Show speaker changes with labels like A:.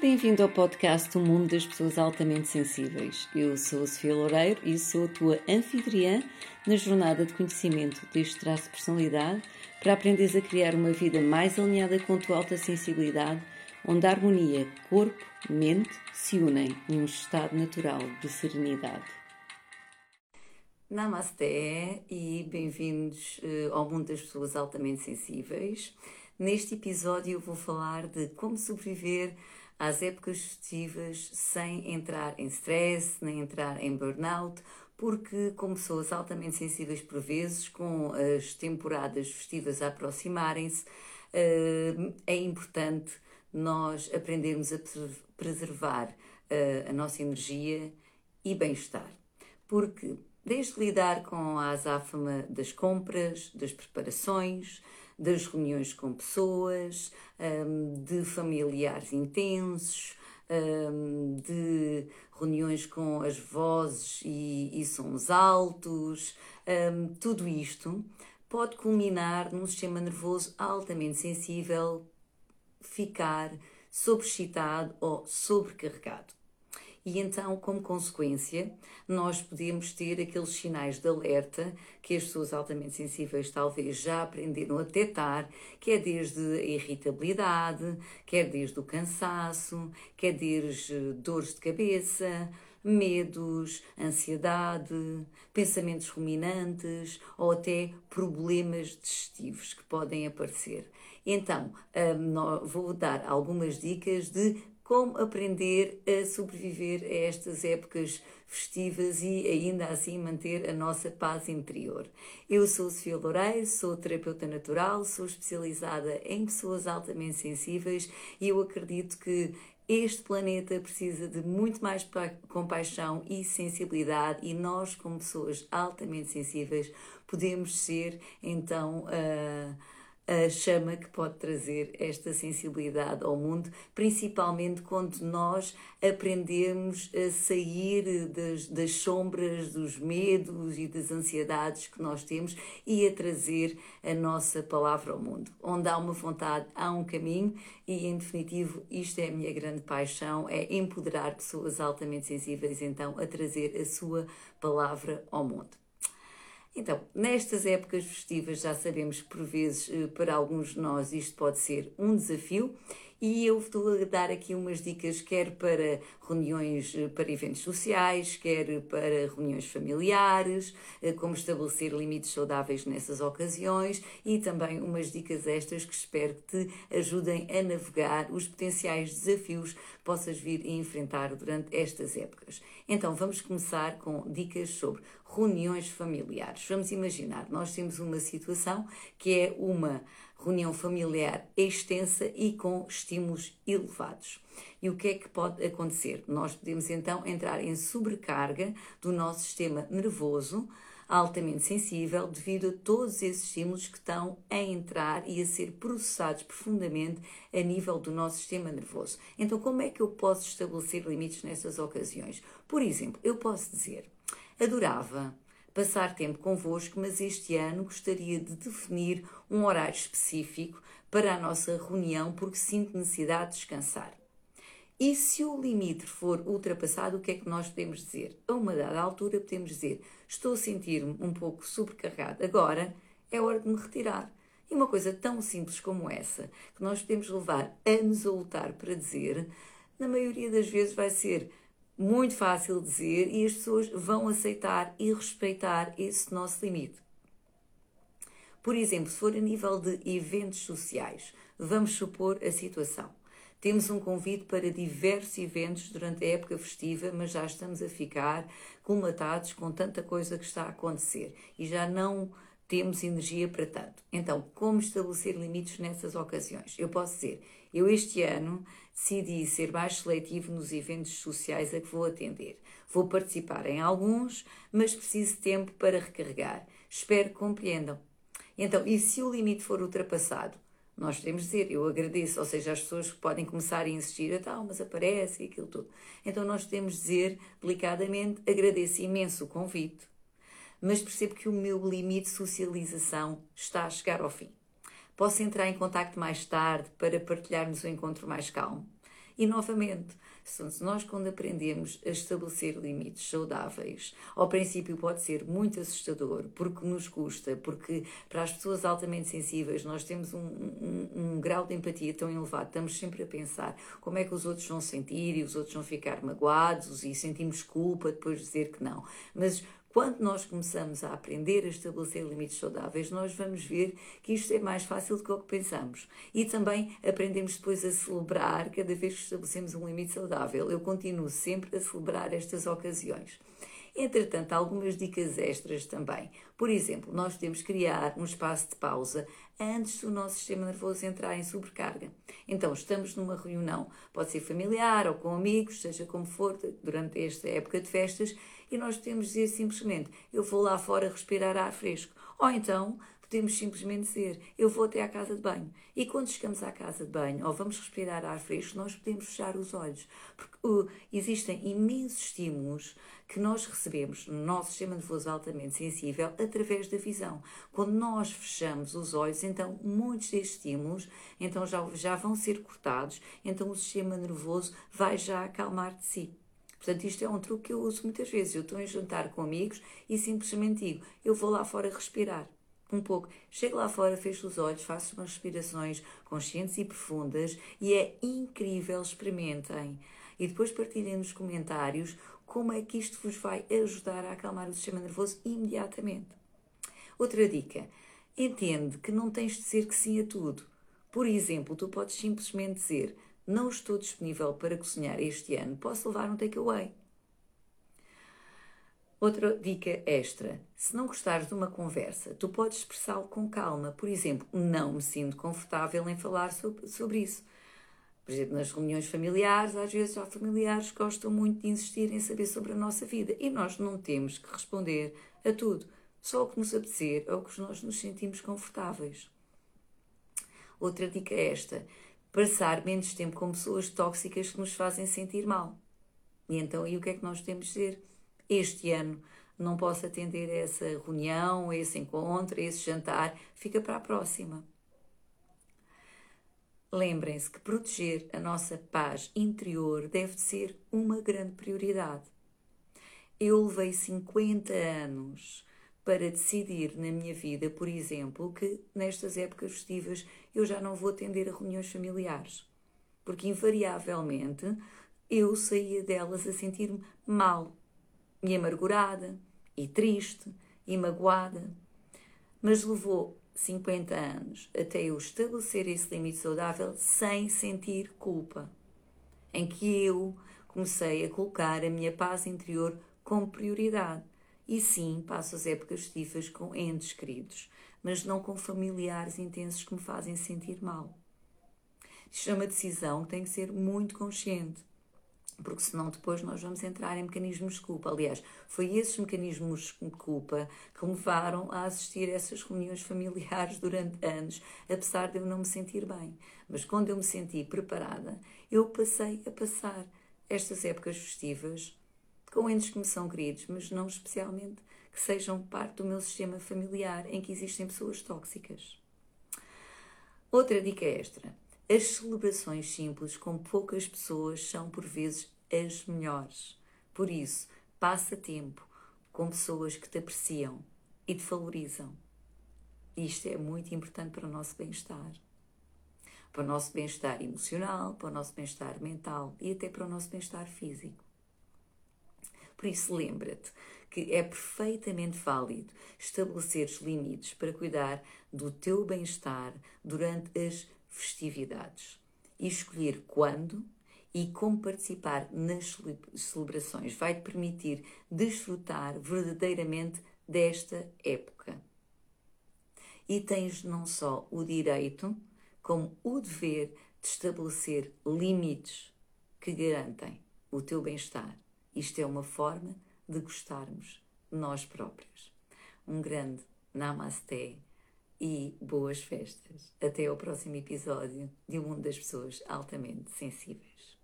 A: Bem-vindo ao podcast O Mundo das Pessoas Altamente Sensíveis. Eu sou a Sofia Loureiro e sou a tua anfitriã na jornada de conhecimento deste traço de personalidade para aprenderes a criar uma vida mais alinhada com a tua alta sensibilidade, onde a harmonia corpo-mente se unem num estado natural de serenidade. Namasté e bem-vindos uh, ao mundo das pessoas altamente sensíveis. Neste episódio eu vou falar de como sobreviver às épocas festivas sem entrar em stress, nem entrar em burnout, porque, como pessoas altamente sensíveis por vezes, com as temporadas festivas a aproximarem-se, eh, é importante nós aprendermos a preservar eh, a nossa energia e bem-estar. Porque, desde lidar com a azáfama das compras, das preparações, das reuniões com pessoas, um, de familiares intensos, um, de reuniões com as vozes e, e sons altos, um, tudo isto pode culminar num sistema nervoso altamente sensível ficar sobreexcitado ou sobrecarregado. E então, como consequência, nós podemos ter aqueles sinais de alerta que as pessoas altamente sensíveis talvez já aprenderam a detectar, que é desde a irritabilidade, quer desde o cansaço, quer desde dores de cabeça, medos, ansiedade, pensamentos ruminantes ou até problemas digestivos que podem aparecer. Então, hum, vou dar algumas dicas de como aprender a sobreviver a estas épocas festivas e ainda assim manter a nossa paz interior. Eu sou Sofia Loureiro, sou terapeuta natural, sou especializada em pessoas altamente sensíveis e eu acredito que este planeta precisa de muito mais compaixão e sensibilidade, e nós, como pessoas altamente sensíveis, podemos ser então. Uh, a chama que pode trazer esta sensibilidade ao mundo, principalmente quando nós aprendemos a sair das, das sombras dos medos e das ansiedades que nós temos e a trazer a nossa palavra ao mundo. Onde há uma vontade, há um caminho e, em definitivo, isto é a minha grande paixão, é empoderar pessoas altamente sensíveis, então, a trazer a sua palavra ao mundo. Então, nestas épocas festivas, já sabemos que por vezes eh, para alguns de nós isto pode ser um desafio e eu vou dar aqui umas dicas, quer para reuniões, eh, para eventos sociais, quer para reuniões familiares, eh, como estabelecer limites saudáveis nessas ocasiões e também umas dicas estas que espero que te ajudem a navegar os potenciais desafios que possas vir a enfrentar durante estas épocas. Então, vamos começar com dicas sobre reuniões familiares. Vamos imaginar, nós temos uma situação que é uma reunião familiar extensa e com estímulos elevados. E o que é que pode acontecer? Nós podemos então entrar em sobrecarga do nosso sistema nervoso, altamente sensível, devido a todos esses estímulos que estão a entrar e a ser processados profundamente a nível do nosso sistema nervoso. Então, como é que eu posso estabelecer limites nessas ocasiões? Por exemplo, eu posso dizer: adorava passar tempo convosco, mas este ano gostaria de definir um horário específico para a nossa reunião porque sinto necessidade de descansar. E se o limite for ultrapassado, o que é que nós podemos dizer? A uma dada altura, podemos dizer: Estou a sentir-me um pouco sobrecarregado, agora é hora de me retirar. E uma coisa tão simples como essa, que nós podemos levar anos a lutar para dizer, na maioria das vezes vai ser muito fácil dizer e as pessoas vão aceitar e respeitar esse nosso limite. Por exemplo, se for a nível de eventos sociais, vamos supor a situação. Temos um convite para diversos eventos durante a época festiva, mas já estamos a ficar colmatados com tanta coisa que está a acontecer e já não temos energia para tanto. Então, como estabelecer limites nessas ocasiões? Eu posso dizer, eu este ano decidi ser mais seletivo nos eventos sociais a que vou atender. Vou participar em alguns, mas preciso de tempo para recarregar. Espero que compreendam. Então, e se o limite for ultrapassado? Nós podemos dizer, eu agradeço, ou seja, as pessoas que podem começar a insistir, a tal, mas aparece e aquilo tudo. Então nós podemos dizer delicadamente, agradeço imenso o convite, mas percebo que o meu limite de socialização está a chegar ao fim. Posso entrar em contato mais tarde para partilharmos um encontro mais calmo? E novamente, se nós quando aprendemos a estabelecer limites saudáveis, ao princípio pode ser muito assustador, porque nos custa, porque para as pessoas altamente sensíveis nós temos um, um, um grau de empatia tão elevado, estamos sempre a pensar como é que os outros vão sentir e os outros vão ficar magoados e sentimos culpa depois de dizer que não. Mas quando nós começamos a aprender a estabelecer limites saudáveis, nós vamos ver que isto é mais fácil do que o que pensamos. E também aprendemos depois a celebrar cada vez que estabelecemos um limite saudável. Eu continuo sempre a celebrar estas ocasiões. Entretanto, algumas dicas extras também. Por exemplo, nós podemos criar um espaço de pausa antes do nosso sistema nervoso entrar em sobrecarga. Então, estamos numa reunião, pode ser familiar ou com amigos, seja como for, durante esta época de festas, e nós podemos dizer simplesmente: Eu vou lá fora respirar ar fresco. Ou então podemos simplesmente dizer: Eu vou até à casa de banho. E quando chegamos à casa de banho ou vamos respirar ar fresco, nós podemos fechar os olhos. Porque uh, existem imensos estímulos que nós recebemos no nosso sistema nervoso altamente sensível através da visão. Quando nós fechamos os olhos, então muitos destes estímulos então já, já vão ser cortados, então o sistema nervoso vai já acalmar de si. Portanto, isto é um truque que eu uso muitas vezes. Eu estou em jantar com amigos e simplesmente digo: eu vou lá fora respirar um pouco. Chego lá fora, fecho os olhos, faço umas respirações conscientes e profundas e é incrível, experimentem. E depois partilhem nos comentários como é que isto vos vai ajudar a acalmar o sistema nervoso imediatamente. Outra dica: entende que não tens de dizer que sim a tudo. Por exemplo, tu podes simplesmente dizer: não estou disponível para cozinhar este ano, posso levar um takeaway. Outra dica extra: se não gostares de uma conversa, tu podes expressá-lo com calma. Por exemplo, não me sinto confortável em falar sobre, sobre isso. Por exemplo, nas reuniões familiares, às vezes há familiares que gostam muito de insistir em saber sobre a nossa vida e nós não temos que responder a tudo, só o que nos apetecer ou o que nós nos sentimos confortáveis. Outra dica é esta: passar menos tempo com pessoas tóxicas que nos fazem sentir mal. E então, aí o que é que nós temos de dizer? Este ano não posso atender a essa reunião, a esse encontro, a esse jantar, fica para a próxima. Lembrem-se que proteger a nossa paz interior deve ser uma grande prioridade. Eu levei 50 anos para decidir na minha vida, por exemplo, que nestas épocas festivas eu já não vou atender a reuniões familiares. Porque invariavelmente eu saía delas a sentir-me mal, e amargurada, e triste, e magoada. Mas levou 50 anos até eu estabelecer esse limite saudável sem sentir culpa, em que eu comecei a colocar a minha paz interior como prioridade. E sim, passo as épocas festivas com entes queridos, mas não com familiares intensos que me fazem sentir mal. Isto é uma decisão que tem que ser muito consciente, porque senão depois nós vamos entrar em mecanismos de culpa. Aliás, foi esses mecanismos de culpa que me levaram a assistir a essas reuniões familiares durante anos, apesar de eu não me sentir bem. Mas quando eu me senti preparada, eu passei a passar estas épocas festivas com entes que me são queridos, mas não especialmente que sejam parte do meu sistema familiar em que existem pessoas tóxicas. Outra dica extra: as celebrações simples com poucas pessoas são por vezes as melhores. Por isso, passa tempo com pessoas que te apreciam e te valorizam. Isto é muito importante para o nosso bem-estar. Para o nosso bem-estar emocional, para o nosso bem-estar mental e até para o nosso bem-estar físico. Por isso, lembra-te que é perfeitamente válido estabeleceres limites para cuidar do teu bem-estar durante as festividades e escolher quando e como participar nas celebrações vai te permitir desfrutar verdadeiramente desta época. E tens não só o direito, como o dever de estabelecer limites que garantem o teu bem-estar isto é uma forma de gostarmos de nós próprios. Um grande Namasté e boas festas. Até ao próximo episódio de O Mundo das Pessoas Altamente Sensíveis.